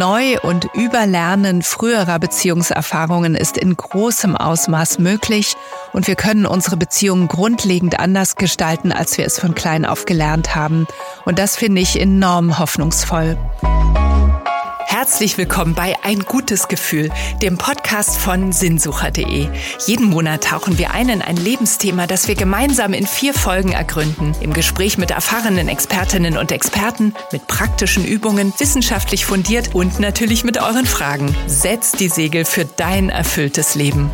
Neu- und Überlernen früherer Beziehungserfahrungen ist in großem Ausmaß möglich und wir können unsere Beziehungen grundlegend anders gestalten, als wir es von klein auf gelernt haben. Und das finde ich enorm hoffnungsvoll. Herzlich willkommen bei Ein gutes Gefühl, dem Podcast von sinnsucher.de. Jeden Monat tauchen wir ein in ein Lebensthema, das wir gemeinsam in vier Folgen ergründen. Im Gespräch mit erfahrenen Expertinnen und Experten, mit praktischen Übungen, wissenschaftlich fundiert und natürlich mit euren Fragen. Setz die Segel für dein erfülltes Leben.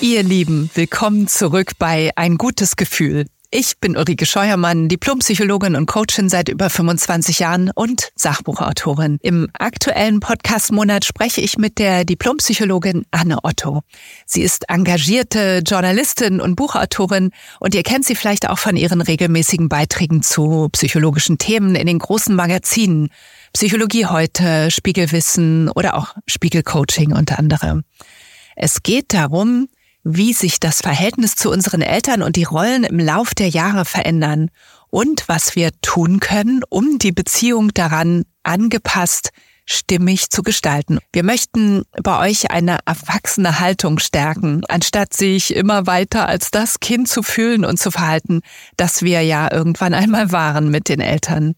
Ihr Lieben, willkommen zurück bei Ein gutes Gefühl. Ich bin Ulrike Scheuermann, Diplompsychologin und Coachin seit über 25 Jahren und Sachbuchautorin. Im aktuellen Podcast-Monat spreche ich mit der Diplompsychologin Anne Otto. Sie ist engagierte Journalistin und Buchautorin und ihr kennt sie vielleicht auch von ihren regelmäßigen Beiträgen zu psychologischen Themen in den großen Magazinen. Psychologie heute, Spiegelwissen oder auch Spiegelcoaching unter anderem. Es geht darum, wie sich das Verhältnis zu unseren Eltern und die Rollen im Lauf der Jahre verändern und was wir tun können, um die Beziehung daran angepasst stimmig zu gestalten. Wir möchten bei euch eine erwachsene Haltung stärken, anstatt sich immer weiter als das Kind zu fühlen und zu verhalten, das wir ja irgendwann einmal waren mit den Eltern.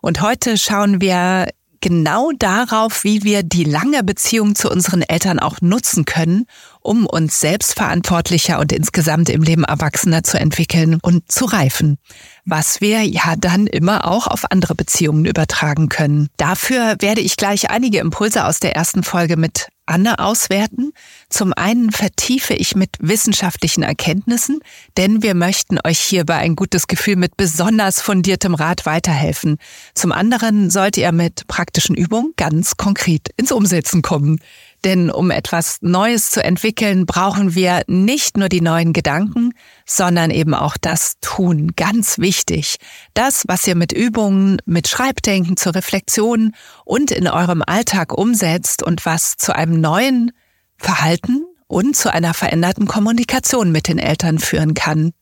Und heute schauen wir genau darauf, wie wir die lange Beziehung zu unseren Eltern auch nutzen können, um uns selbstverantwortlicher und insgesamt im Leben erwachsener zu entwickeln und zu reifen, was wir ja dann immer auch auf andere Beziehungen übertragen können. Dafür werde ich gleich einige Impulse aus der ersten Folge mit Anne auswerten. Zum einen vertiefe ich mit wissenschaftlichen Erkenntnissen, denn wir möchten euch hierbei ein gutes Gefühl mit besonders fundiertem Rat weiterhelfen. Zum anderen sollt ihr mit praktischen Übungen ganz konkret ins Umsetzen kommen. Denn um etwas Neues zu entwickeln, brauchen wir nicht nur die neuen Gedanken, sondern eben auch das Tun. Ganz wichtig. Das, was ihr mit Übungen, mit Schreibdenken zur Reflexion und in eurem Alltag umsetzt und was zu einem neuen Verhalten und zu einer veränderten Kommunikation mit den Eltern führen kann.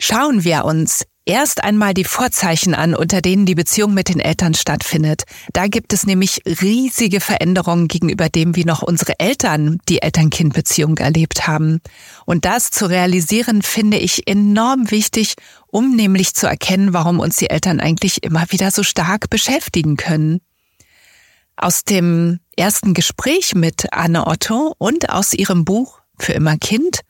Schauen wir uns erst einmal die Vorzeichen an, unter denen die Beziehung mit den Eltern stattfindet. Da gibt es nämlich riesige Veränderungen gegenüber dem, wie noch unsere Eltern die Eltern-Kind-Beziehung erlebt haben. Und das zu realisieren, finde ich enorm wichtig, um nämlich zu erkennen, warum uns die Eltern eigentlich immer wieder so stark beschäftigen können. Aus dem ersten Gespräch mit Anne Otto und aus ihrem Buch Für immer Kind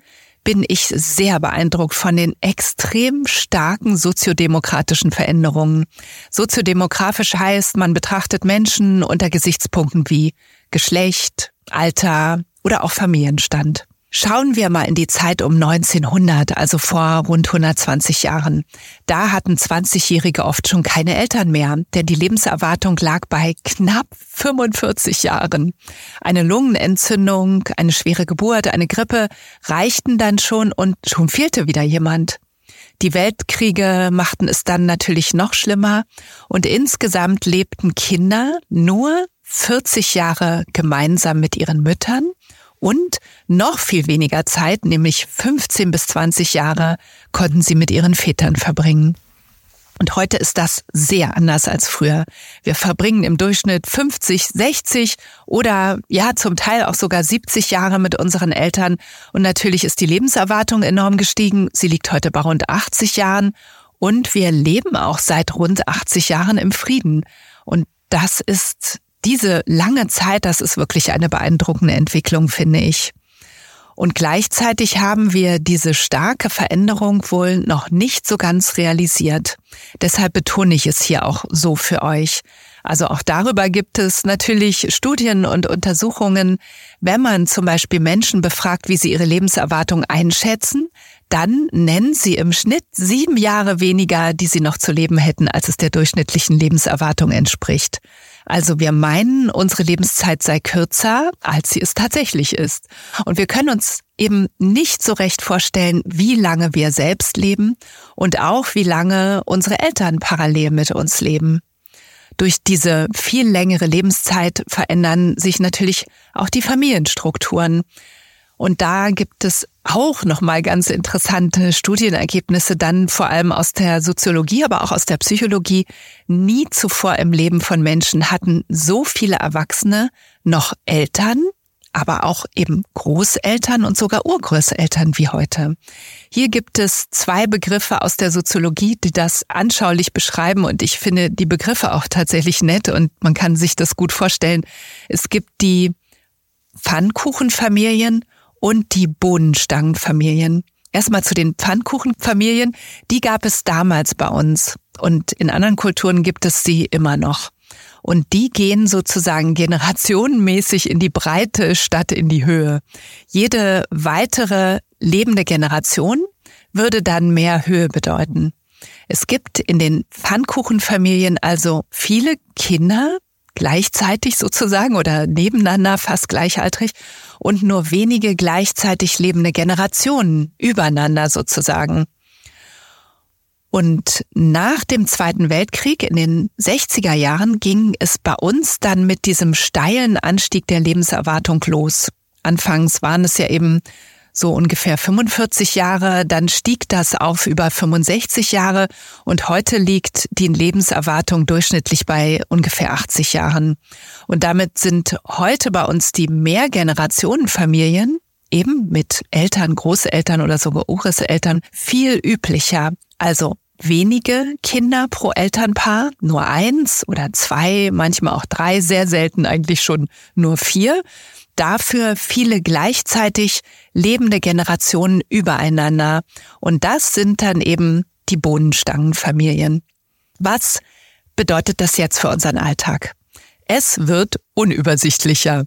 bin ich sehr beeindruckt von den extrem starken soziodemokratischen Veränderungen. Soziodemografisch heißt, man betrachtet Menschen unter Gesichtspunkten wie Geschlecht, Alter oder auch Familienstand. Schauen wir mal in die Zeit um 1900, also vor rund 120 Jahren. Da hatten 20-Jährige oft schon keine Eltern mehr, denn die Lebenserwartung lag bei knapp 45 Jahren. Eine Lungenentzündung, eine schwere Geburt, eine Grippe reichten dann schon und schon fehlte wieder jemand. Die Weltkriege machten es dann natürlich noch schlimmer und insgesamt lebten Kinder nur 40 Jahre gemeinsam mit ihren Müttern und noch viel weniger Zeit, nämlich 15 bis 20 Jahre, konnten sie mit ihren Vätern verbringen. Und heute ist das sehr anders als früher. Wir verbringen im Durchschnitt 50, 60 oder ja zum Teil auch sogar 70 Jahre mit unseren Eltern. Und natürlich ist die Lebenserwartung enorm gestiegen. Sie liegt heute bei rund 80 Jahren. Und wir leben auch seit rund 80 Jahren im Frieden. Und das ist diese lange Zeit, das ist wirklich eine beeindruckende Entwicklung, finde ich. Und gleichzeitig haben wir diese starke Veränderung wohl noch nicht so ganz realisiert. Deshalb betone ich es hier auch so für euch. Also auch darüber gibt es natürlich Studien und Untersuchungen. Wenn man zum Beispiel Menschen befragt, wie sie ihre Lebenserwartung einschätzen, dann nennen sie im Schnitt sieben Jahre weniger, die sie noch zu leben hätten, als es der durchschnittlichen Lebenserwartung entspricht. Also wir meinen, unsere Lebenszeit sei kürzer, als sie es tatsächlich ist. Und wir können uns eben nicht so recht vorstellen, wie lange wir selbst leben und auch wie lange unsere Eltern parallel mit uns leben. Durch diese viel längere Lebenszeit verändern sich natürlich auch die Familienstrukturen. Und da gibt es auch nochmal ganz interessante Studienergebnisse, dann vor allem aus der Soziologie, aber auch aus der Psychologie. Nie zuvor im Leben von Menschen hatten so viele Erwachsene noch Eltern, aber auch eben Großeltern und sogar Urgroßeltern wie heute. Hier gibt es zwei Begriffe aus der Soziologie, die das anschaulich beschreiben und ich finde die Begriffe auch tatsächlich nett und man kann sich das gut vorstellen. Es gibt die Pfannkuchenfamilien und die Bohnenstangenfamilien. Erstmal zu den Pfannkuchenfamilien. Die gab es damals bei uns und in anderen Kulturen gibt es sie immer noch. Und die gehen sozusagen generationenmäßig in die Breite statt in die Höhe. Jede weitere lebende Generation würde dann mehr Höhe bedeuten. Es gibt in den Pfannkuchenfamilien also viele Kinder, gleichzeitig sozusagen oder nebeneinander fast gleichaltrig und nur wenige gleichzeitig lebende Generationen übereinander sozusagen. Und nach dem Zweiten Weltkrieg in den 60er Jahren ging es bei uns dann mit diesem steilen Anstieg der Lebenserwartung los. Anfangs waren es ja eben so ungefähr 45 Jahre, dann stieg das auf über 65 Jahre und heute liegt die Lebenserwartung durchschnittlich bei ungefähr 80 Jahren. Und damit sind heute bei uns die Mehrgenerationenfamilien eben mit Eltern, Großeltern oder sogar Ureseltern viel üblicher. Also wenige Kinder pro Elternpaar, nur eins oder zwei, manchmal auch drei, sehr selten eigentlich schon nur vier dafür viele gleichzeitig lebende Generationen übereinander. Und das sind dann eben die Bohnenstangenfamilien. Was bedeutet das jetzt für unseren Alltag? Es wird unübersichtlicher,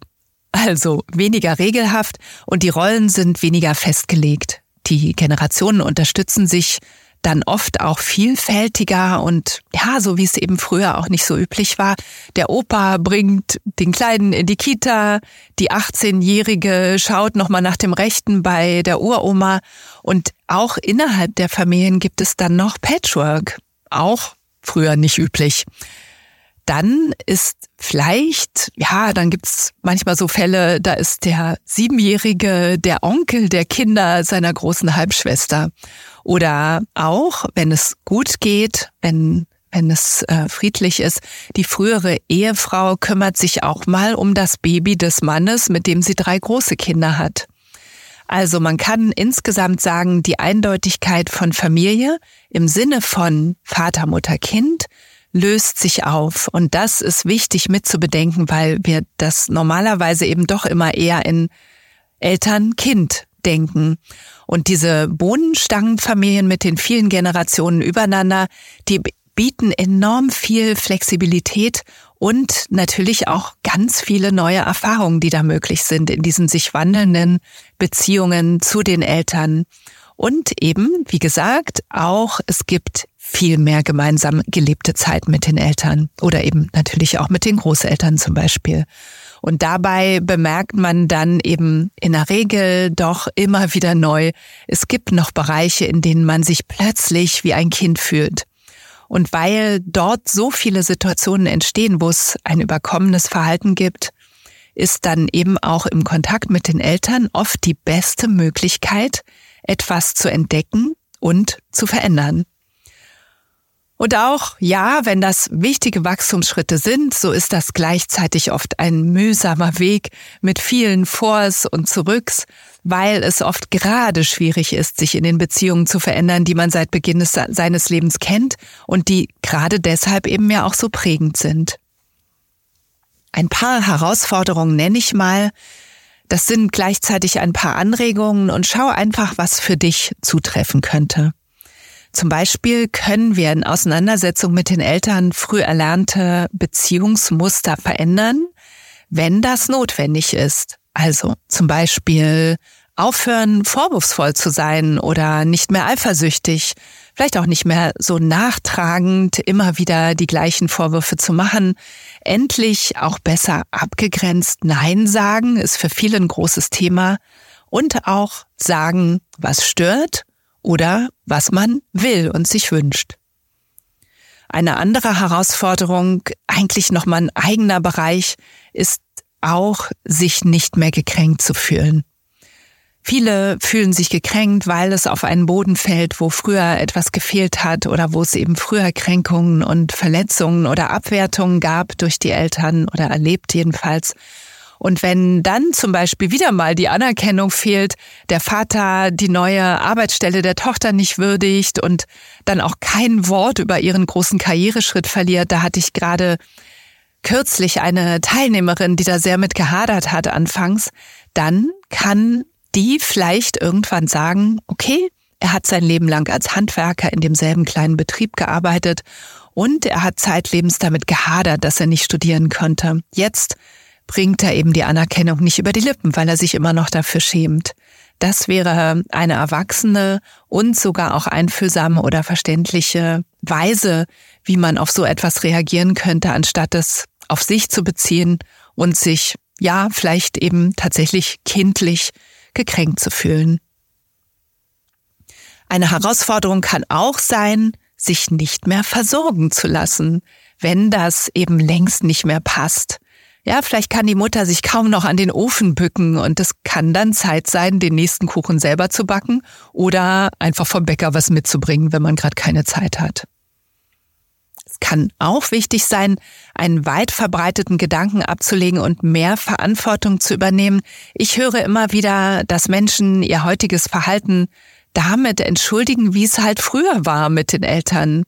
also weniger regelhaft und die Rollen sind weniger festgelegt. Die Generationen unterstützen sich dann oft auch vielfältiger und ja, so wie es eben früher auch nicht so üblich war. Der Opa bringt den Kleinen in die Kita, die 18-Jährige schaut nochmal nach dem Rechten bei der Uroma und auch innerhalb der Familien gibt es dann noch Patchwork. Auch früher nicht üblich dann ist vielleicht, ja, dann gibt's manchmal so Fälle, da ist der Siebenjährige der Onkel der Kinder seiner großen Halbschwester. Oder auch, wenn es gut geht, wenn wenn es äh, friedlich ist, die frühere Ehefrau kümmert sich auch mal um das Baby des Mannes, mit dem sie drei große Kinder hat. Also man kann insgesamt sagen, die Eindeutigkeit von Familie im Sinne von Vater, Mutter, Kind löst sich auf. Und das ist wichtig mitzubedenken, weil wir das normalerweise eben doch immer eher in Eltern-Kind denken. Und diese Bohnenstangenfamilien mit den vielen Generationen übereinander, die bieten enorm viel Flexibilität und natürlich auch ganz viele neue Erfahrungen, die da möglich sind in diesen sich wandelnden Beziehungen zu den Eltern. Und eben, wie gesagt, auch es gibt viel mehr gemeinsam gelebte Zeit mit den Eltern oder eben natürlich auch mit den Großeltern zum Beispiel. Und dabei bemerkt man dann eben in der Regel doch immer wieder neu, es gibt noch Bereiche, in denen man sich plötzlich wie ein Kind fühlt. Und weil dort so viele Situationen entstehen, wo es ein überkommenes Verhalten gibt, ist dann eben auch im Kontakt mit den Eltern oft die beste Möglichkeit, etwas zu entdecken und zu verändern. Und auch, ja, wenn das wichtige Wachstumsschritte sind, so ist das gleichzeitig oft ein mühsamer Weg mit vielen Vors und Zurücks, weil es oft gerade schwierig ist, sich in den Beziehungen zu verändern, die man seit Beginn des, seines Lebens kennt und die gerade deshalb eben ja auch so prägend sind. Ein paar Herausforderungen nenne ich mal. Das sind gleichzeitig ein paar Anregungen und schau einfach, was für dich zutreffen könnte. Zum Beispiel können wir in Auseinandersetzung mit den Eltern früh erlernte Beziehungsmuster verändern, wenn das notwendig ist. Also zum Beispiel aufhören, vorwurfsvoll zu sein oder nicht mehr eifersüchtig, vielleicht auch nicht mehr so nachtragend, immer wieder die gleichen Vorwürfe zu machen, endlich auch besser abgegrenzt Nein sagen, ist für viele ein großes Thema und auch sagen, was stört oder was man will und sich wünscht. Eine andere Herausforderung, eigentlich nochmal ein eigener Bereich, ist auch, sich nicht mehr gekränkt zu fühlen. Viele fühlen sich gekränkt, weil es auf einen Boden fällt, wo früher etwas gefehlt hat oder wo es eben früher Kränkungen und Verletzungen oder Abwertungen gab durch die Eltern oder erlebt jedenfalls. Und wenn dann zum Beispiel wieder mal die Anerkennung fehlt, der Vater die neue Arbeitsstelle der Tochter nicht würdigt und dann auch kein Wort über ihren großen Karriereschritt verliert, da hatte ich gerade kürzlich eine Teilnehmerin, die da sehr mit gehadert hat anfangs, dann kann die vielleicht irgendwann sagen, okay, er hat sein Leben lang als Handwerker in demselben kleinen Betrieb gearbeitet und er hat zeitlebens damit gehadert, dass er nicht studieren konnte. Jetzt bringt er eben die Anerkennung nicht über die Lippen, weil er sich immer noch dafür schämt. Das wäre eine erwachsene und sogar auch einfühlsame oder verständliche Weise, wie man auf so etwas reagieren könnte, anstatt es auf sich zu beziehen und sich, ja, vielleicht eben tatsächlich kindlich gekränkt zu fühlen. Eine Herausforderung kann auch sein, sich nicht mehr versorgen zu lassen, wenn das eben längst nicht mehr passt. Ja, vielleicht kann die Mutter sich kaum noch an den Ofen bücken und es kann dann Zeit sein, den nächsten Kuchen selber zu backen oder einfach vom Bäcker was mitzubringen, wenn man gerade keine Zeit hat. Es kann auch wichtig sein, einen weit verbreiteten Gedanken abzulegen und mehr Verantwortung zu übernehmen. Ich höre immer wieder, dass Menschen ihr heutiges Verhalten damit entschuldigen, wie es halt früher war mit den Eltern.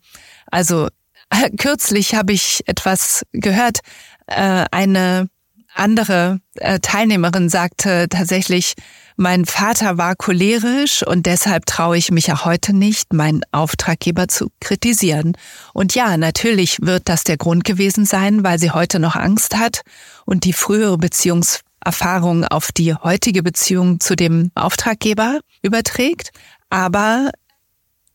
Also kürzlich habe ich etwas gehört, äh, eine andere äh, Teilnehmerin sagte tatsächlich, mein Vater war cholerisch und deshalb traue ich mich auch heute nicht, meinen Auftraggeber zu kritisieren. Und ja, natürlich wird das der Grund gewesen sein, weil sie heute noch Angst hat und die frühere Beziehungserfahrung auf die heutige Beziehung zu dem Auftraggeber überträgt. Aber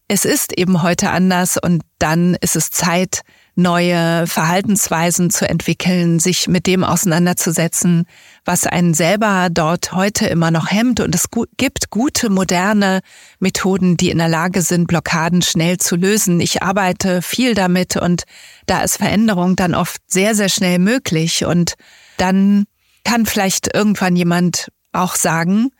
es ist eben heute anders und dann ist es Zeit, neue Verhaltensweisen zu entwickeln, sich mit dem auseinanderzusetzen, was einen selber dort heute immer noch hemmt. Und es gibt gute, moderne Methoden, die in der Lage sind, Blockaden schnell zu lösen. Ich arbeite viel damit und da ist Veränderung dann oft sehr, sehr schnell möglich. Und dann kann vielleicht irgendwann jemand auch sagen,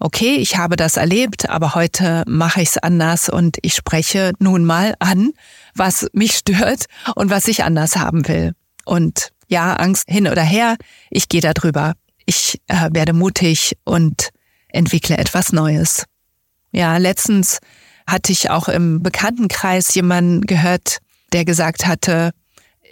okay, ich habe das erlebt, aber heute mache ich es anders und ich spreche nun mal an, was mich stört und was ich anders haben will. Und ja, Angst hin oder her, ich gehe da drüber. Ich äh, werde mutig und entwickle etwas Neues. Ja, letztens hatte ich auch im Bekanntenkreis jemanden gehört, der gesagt hatte,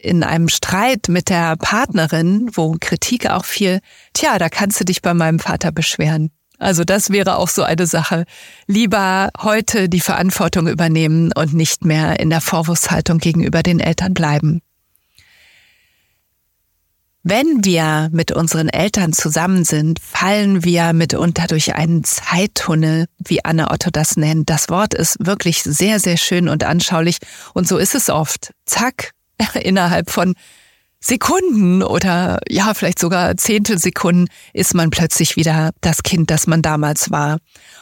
in einem Streit mit der Partnerin, wo Kritik auch fiel, tja, da kannst du dich bei meinem Vater beschweren. Also das wäre auch so eine Sache. Lieber heute die Verantwortung übernehmen und nicht mehr in der Vorwurfshaltung gegenüber den Eltern bleiben. Wenn wir mit unseren Eltern zusammen sind, fallen wir mitunter durch einen Zeittunnel, wie Anne Otto das nennt. Das Wort ist wirklich sehr, sehr schön und anschaulich. Und so ist es oft. Zack, innerhalb von Sekunden oder ja, vielleicht sogar Zehntelsekunden ist man plötzlich wieder das Kind, das man damals war.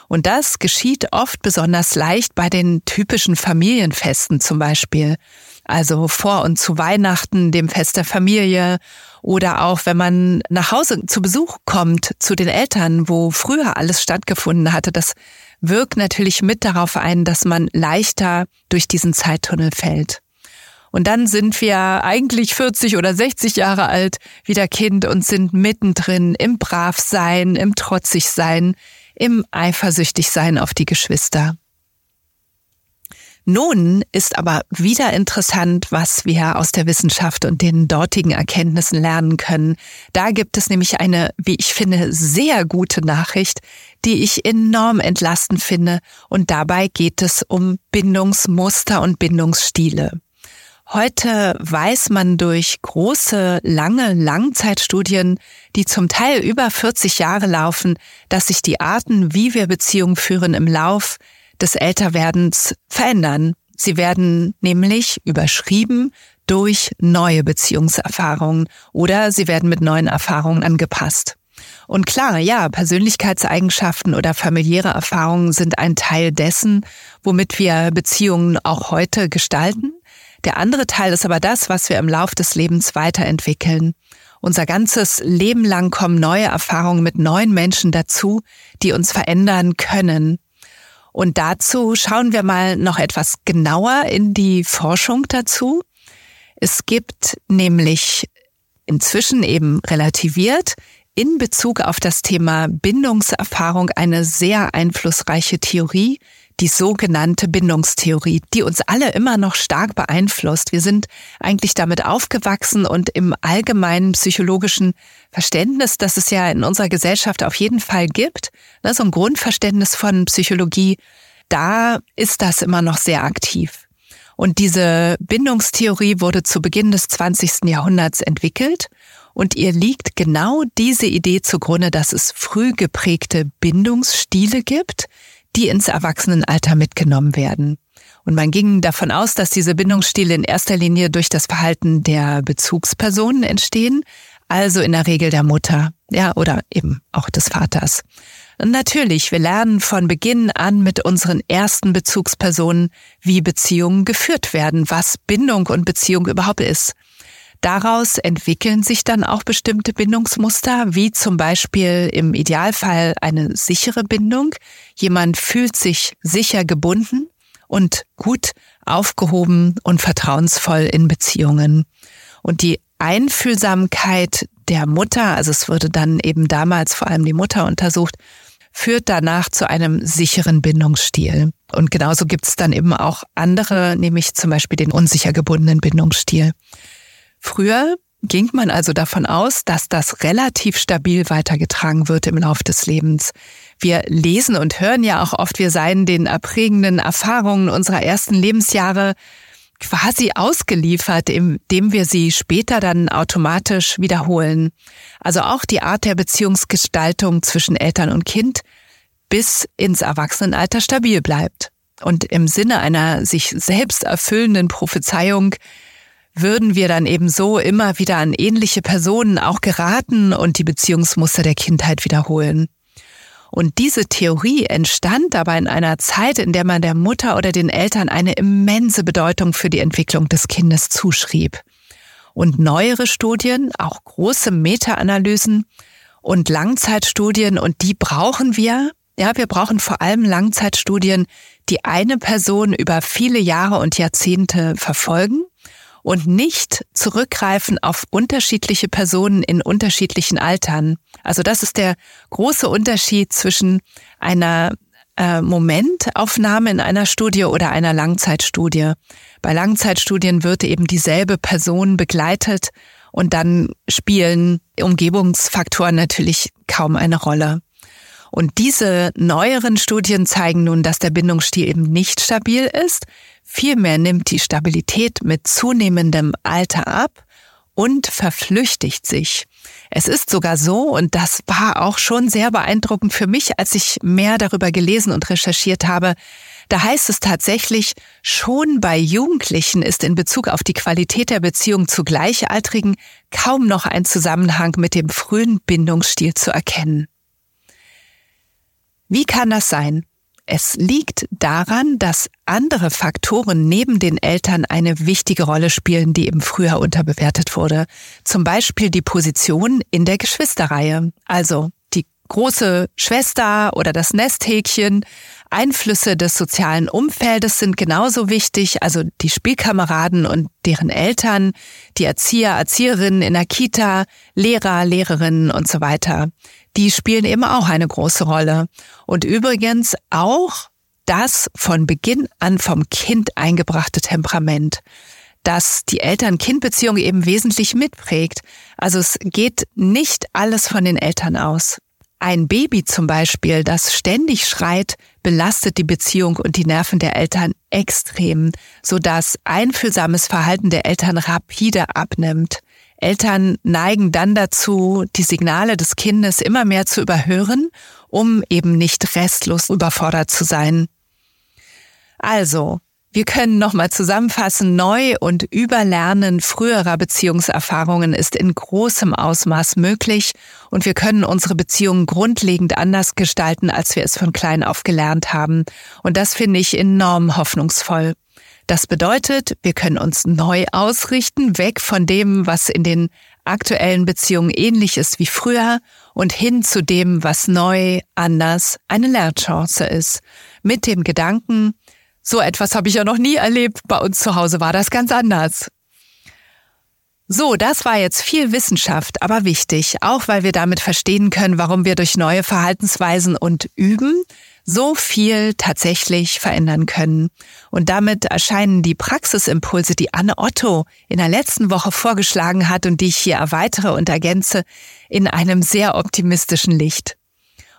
Und das geschieht oft besonders leicht bei den typischen Familienfesten zum Beispiel. Also vor und zu Weihnachten, dem Fest der Familie oder auch wenn man nach Hause zu Besuch kommt zu den Eltern, wo früher alles stattgefunden hatte. Das wirkt natürlich mit darauf ein, dass man leichter durch diesen Zeittunnel fällt. Und dann sind wir eigentlich 40 oder 60 Jahre alt, wieder Kind und sind mittendrin im Bravsein, im Trotzigsein, im Eifersüchtigsein auf die Geschwister. Nun ist aber wieder interessant, was wir aus der Wissenschaft und den dortigen Erkenntnissen lernen können. Da gibt es nämlich eine, wie ich finde, sehr gute Nachricht, die ich enorm entlastend finde. Und dabei geht es um Bindungsmuster und Bindungsstile. Heute weiß man durch große, lange Langzeitstudien, die zum Teil über 40 Jahre laufen, dass sich die Arten, wie wir Beziehungen führen, im Lauf des Älterwerdens verändern. Sie werden nämlich überschrieben durch neue Beziehungserfahrungen oder sie werden mit neuen Erfahrungen angepasst. Und klar, ja, Persönlichkeitseigenschaften oder familiäre Erfahrungen sind ein Teil dessen, womit wir Beziehungen auch heute gestalten. Der andere Teil ist aber das, was wir im Lauf des Lebens weiterentwickeln. Unser ganzes Leben lang kommen neue Erfahrungen mit neuen Menschen dazu, die uns verändern können. Und dazu schauen wir mal noch etwas genauer in die Forschung dazu. Es gibt nämlich inzwischen eben relativiert in Bezug auf das Thema Bindungserfahrung eine sehr einflussreiche Theorie, die sogenannte Bindungstheorie, die uns alle immer noch stark beeinflusst. Wir sind eigentlich damit aufgewachsen und im allgemeinen psychologischen Verständnis, das es ja in unserer Gesellschaft auf jeden Fall gibt, ne, so ein Grundverständnis von Psychologie, da ist das immer noch sehr aktiv. Und diese Bindungstheorie wurde zu Beginn des 20. Jahrhunderts entwickelt und ihr liegt genau diese Idee zugrunde, dass es früh geprägte Bindungsstile gibt, die ins Erwachsenenalter mitgenommen werden. Und man ging davon aus, dass diese Bindungsstile in erster Linie durch das Verhalten der Bezugspersonen entstehen, also in der Regel der Mutter, ja, oder eben auch des Vaters. Und natürlich, wir lernen von Beginn an mit unseren ersten Bezugspersonen, wie Beziehungen geführt werden, was Bindung und Beziehung überhaupt ist. Daraus entwickeln sich dann auch bestimmte Bindungsmuster, wie zum Beispiel im Idealfall eine sichere Bindung. Jemand fühlt sich sicher gebunden und gut aufgehoben und vertrauensvoll in Beziehungen. Und die Einfühlsamkeit der Mutter, also es wurde dann eben damals vor allem die Mutter untersucht, führt danach zu einem sicheren Bindungsstil. Und genauso gibt es dann eben auch andere, nämlich zum Beispiel den unsicher gebundenen Bindungsstil. Früher ging man also davon aus, dass das relativ stabil weitergetragen wird im Laufe des Lebens. Wir lesen und hören ja auch oft, wir seien den erprägenden Erfahrungen unserer ersten Lebensjahre quasi ausgeliefert, indem wir sie später dann automatisch wiederholen. Also auch die Art der Beziehungsgestaltung zwischen Eltern und Kind bis ins Erwachsenenalter stabil bleibt. Und im Sinne einer sich selbst erfüllenden Prophezeiung würden wir dann eben so immer wieder an ähnliche Personen auch geraten und die Beziehungsmuster der Kindheit wiederholen. Und diese Theorie entstand aber in einer Zeit, in der man der Mutter oder den Eltern eine immense Bedeutung für die Entwicklung des Kindes zuschrieb. Und neuere Studien, auch große Meta-Analysen und Langzeitstudien, und die brauchen wir. Ja, wir brauchen vor allem Langzeitstudien, die eine Person über viele Jahre und Jahrzehnte verfolgen und nicht zurückgreifen auf unterschiedliche Personen in unterschiedlichen Altern. Also das ist der große Unterschied zwischen einer äh, Momentaufnahme in einer Studie oder einer Langzeitstudie. Bei Langzeitstudien wird eben dieselbe Person begleitet und dann spielen Umgebungsfaktoren natürlich kaum eine Rolle. Und diese neueren Studien zeigen nun, dass der Bindungsstil eben nicht stabil ist, Vielmehr nimmt die Stabilität mit zunehmendem Alter ab und verflüchtigt sich. Es ist sogar so, und das war auch schon sehr beeindruckend für mich, als ich mehr darüber gelesen und recherchiert habe, da heißt es tatsächlich, schon bei Jugendlichen ist in Bezug auf die Qualität der Beziehung zu Gleichaltrigen kaum noch ein Zusammenhang mit dem frühen Bindungsstil zu erkennen. Wie kann das sein? Es liegt daran, dass andere Faktoren neben den Eltern eine wichtige Rolle spielen, die eben früher unterbewertet wurde. Zum Beispiel die Position in der Geschwisterreihe. Also die große Schwester oder das Nesthäkchen. Einflüsse des sozialen Umfeldes sind genauso wichtig, also die Spielkameraden und deren Eltern, die Erzieher, Erzieherinnen in der Kita, Lehrer, Lehrerinnen und so weiter die spielen eben auch eine große Rolle. Und übrigens auch das von Beginn an vom Kind eingebrachte Temperament, das die Eltern-Kind-Beziehung eben wesentlich mitprägt. Also es geht nicht alles von den Eltern aus. Ein Baby zum Beispiel, das ständig schreit, belastet die Beziehung und die Nerven der Eltern extrem, sodass einfühlsames Verhalten der Eltern rapide abnimmt. Eltern neigen dann dazu, die Signale des Kindes immer mehr zu überhören, um eben nicht restlos überfordert zu sein. Also, wir können nochmal zusammenfassen, Neu- und Überlernen früherer Beziehungserfahrungen ist in großem Ausmaß möglich und wir können unsere Beziehungen grundlegend anders gestalten, als wir es von klein auf gelernt haben. Und das finde ich enorm hoffnungsvoll. Das bedeutet, wir können uns neu ausrichten, weg von dem, was in den aktuellen Beziehungen ähnlich ist wie früher und hin zu dem, was neu, anders, eine Lernchance ist. Mit dem Gedanken, so etwas habe ich ja noch nie erlebt, bei uns zu Hause war das ganz anders. So, das war jetzt viel Wissenschaft, aber wichtig, auch weil wir damit verstehen können, warum wir durch neue Verhaltensweisen und Üben so viel tatsächlich verändern können. Und damit erscheinen die Praxisimpulse, die Anne Otto in der letzten Woche vorgeschlagen hat und die ich hier erweitere und ergänze, in einem sehr optimistischen Licht.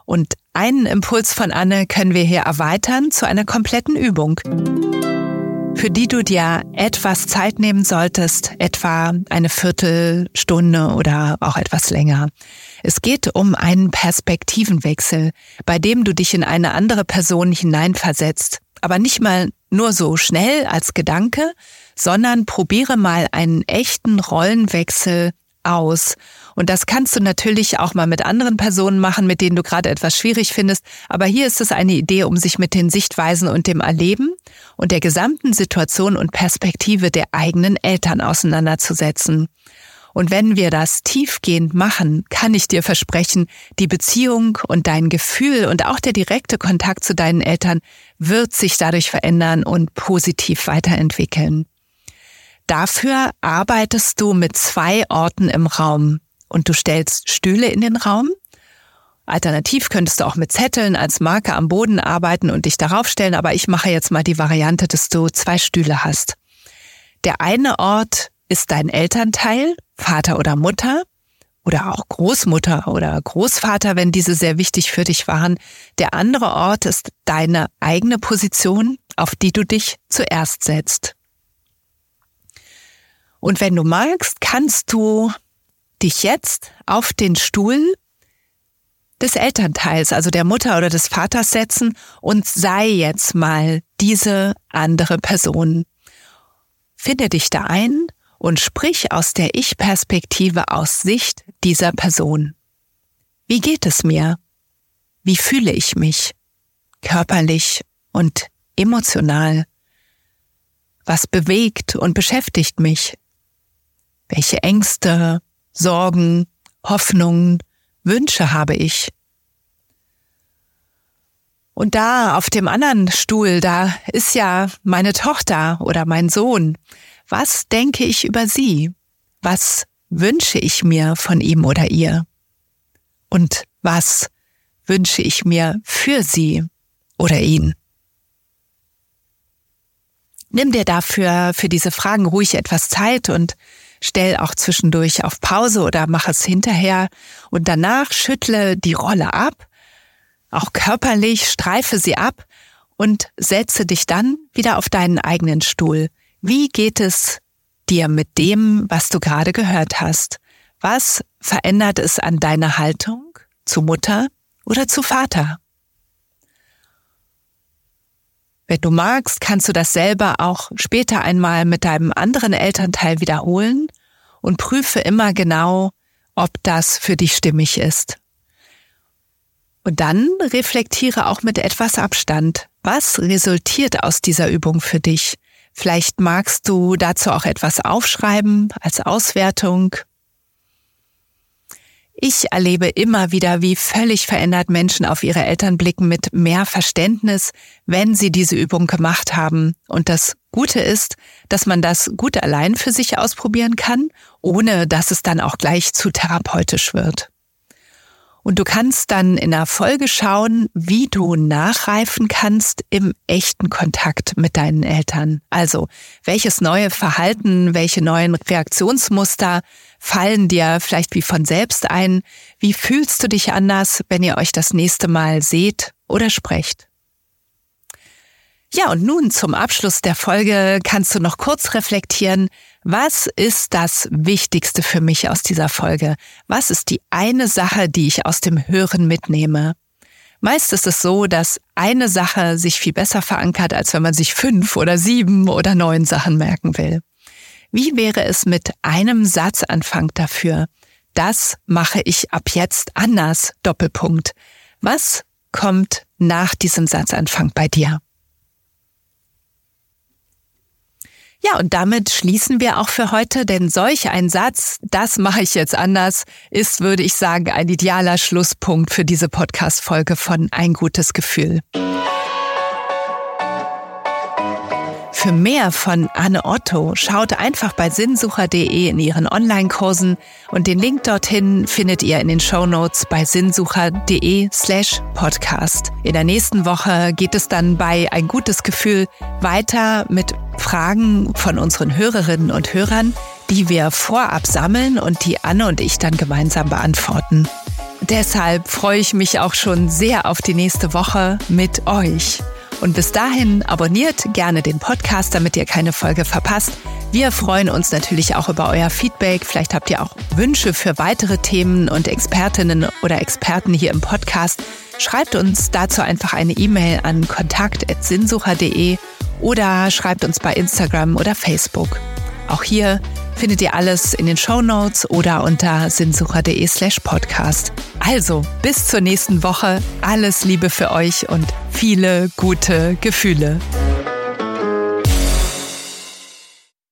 Und einen Impuls von Anne können wir hier erweitern zu einer kompletten Übung für die du dir etwas Zeit nehmen solltest, etwa eine Viertelstunde oder auch etwas länger. Es geht um einen Perspektivenwechsel, bei dem du dich in eine andere Person hineinversetzt, aber nicht mal nur so schnell als Gedanke, sondern probiere mal einen echten Rollenwechsel aus. Und das kannst du natürlich auch mal mit anderen Personen machen, mit denen du gerade etwas schwierig findest. Aber hier ist es eine Idee, um sich mit den Sichtweisen und dem Erleben und der gesamten Situation und Perspektive der eigenen Eltern auseinanderzusetzen. Und wenn wir das tiefgehend machen, kann ich dir versprechen, die Beziehung und dein Gefühl und auch der direkte Kontakt zu deinen Eltern wird sich dadurch verändern und positiv weiterentwickeln. Dafür arbeitest du mit zwei Orten im Raum und du stellst Stühle in den Raum. Alternativ könntest du auch mit Zetteln als Marke am Boden arbeiten und dich darauf stellen, aber ich mache jetzt mal die Variante, dass du zwei Stühle hast. Der eine Ort ist dein Elternteil, Vater oder Mutter oder auch Großmutter oder Großvater, wenn diese sehr wichtig für dich waren. Der andere Ort ist deine eigene Position, auf die du dich zuerst setzt. Und wenn du magst, kannst du dich jetzt auf den Stuhl des Elternteils, also der Mutter oder des Vaters setzen und sei jetzt mal diese andere Person. Finde dich da ein und sprich aus der Ich-Perspektive aus Sicht dieser Person. Wie geht es mir? Wie fühle ich mich? Körperlich und emotional? Was bewegt und beschäftigt mich? Welche Ängste, Sorgen, Hoffnungen, Wünsche habe ich? Und da auf dem anderen Stuhl, da ist ja meine Tochter oder mein Sohn. Was denke ich über sie? Was wünsche ich mir von ihm oder ihr? Und was wünsche ich mir für sie oder ihn? Nimm dir dafür für diese Fragen ruhig etwas Zeit und stell auch zwischendurch auf Pause oder mach es hinterher und danach schüttle die Rolle ab, auch körperlich streife sie ab und setze dich dann wieder auf deinen eigenen Stuhl. Wie geht es dir mit dem, was du gerade gehört hast? Was verändert es an deiner Haltung zu Mutter oder zu Vater? Wenn du magst, kannst du das selber auch später einmal mit deinem anderen Elternteil wiederholen und prüfe immer genau, ob das für dich stimmig ist. Und dann reflektiere auch mit etwas Abstand. Was resultiert aus dieser Übung für dich? Vielleicht magst du dazu auch etwas aufschreiben als Auswertung ich erlebe immer wieder, wie völlig verändert Menschen auf ihre Eltern blicken mit mehr Verständnis, wenn sie diese Übung gemacht haben. Und das Gute ist, dass man das gut allein für sich ausprobieren kann, ohne dass es dann auch gleich zu therapeutisch wird. Und du kannst dann in der Folge schauen, wie du nachreifen kannst im echten Kontakt mit deinen Eltern. Also, welches neue Verhalten, welche neuen Reaktionsmuster fallen dir vielleicht wie von selbst ein? Wie fühlst du dich anders, wenn ihr euch das nächste Mal seht oder sprecht? Ja, und nun zum Abschluss der Folge kannst du noch kurz reflektieren, was ist das Wichtigste für mich aus dieser Folge? Was ist die eine Sache, die ich aus dem Hören mitnehme? Meist ist es so, dass eine Sache sich viel besser verankert, als wenn man sich fünf oder sieben oder neun Sachen merken will. Wie wäre es mit einem Satzanfang dafür? Das mache ich ab jetzt anders. Doppelpunkt. Was kommt nach diesem Satzanfang bei dir? Ja, und damit schließen wir auch für heute, denn solch ein Satz, das mache ich jetzt anders, ist, würde ich sagen, ein idealer Schlusspunkt für diese Podcast-Folge von Ein gutes Gefühl. Für mehr von Anne Otto schaut einfach bei sinnsucher.de in ihren Online-Kursen und den Link dorthin findet ihr in den Show Notes bei sinnsucher.de slash podcast. In der nächsten Woche geht es dann bei Ein gutes Gefühl weiter mit Fragen von unseren Hörerinnen und Hörern, die wir vorab sammeln und die Anne und ich dann gemeinsam beantworten. Deshalb freue ich mich auch schon sehr auf die nächste Woche mit euch. Und bis dahin abonniert gerne den Podcast, damit ihr keine Folge verpasst. Wir freuen uns natürlich auch über euer Feedback. Vielleicht habt ihr auch Wünsche für weitere Themen und Expertinnen oder Experten hier im Podcast. Schreibt uns dazu einfach eine E-Mail an kontakt.sinnsucher.de oder schreibt uns bei Instagram oder Facebook. Auch hier findet ihr alles in den Show Notes oder unter sinnsucher.de slash podcast. Also, bis zur nächsten Woche. Alles Liebe für euch und viele gute Gefühle.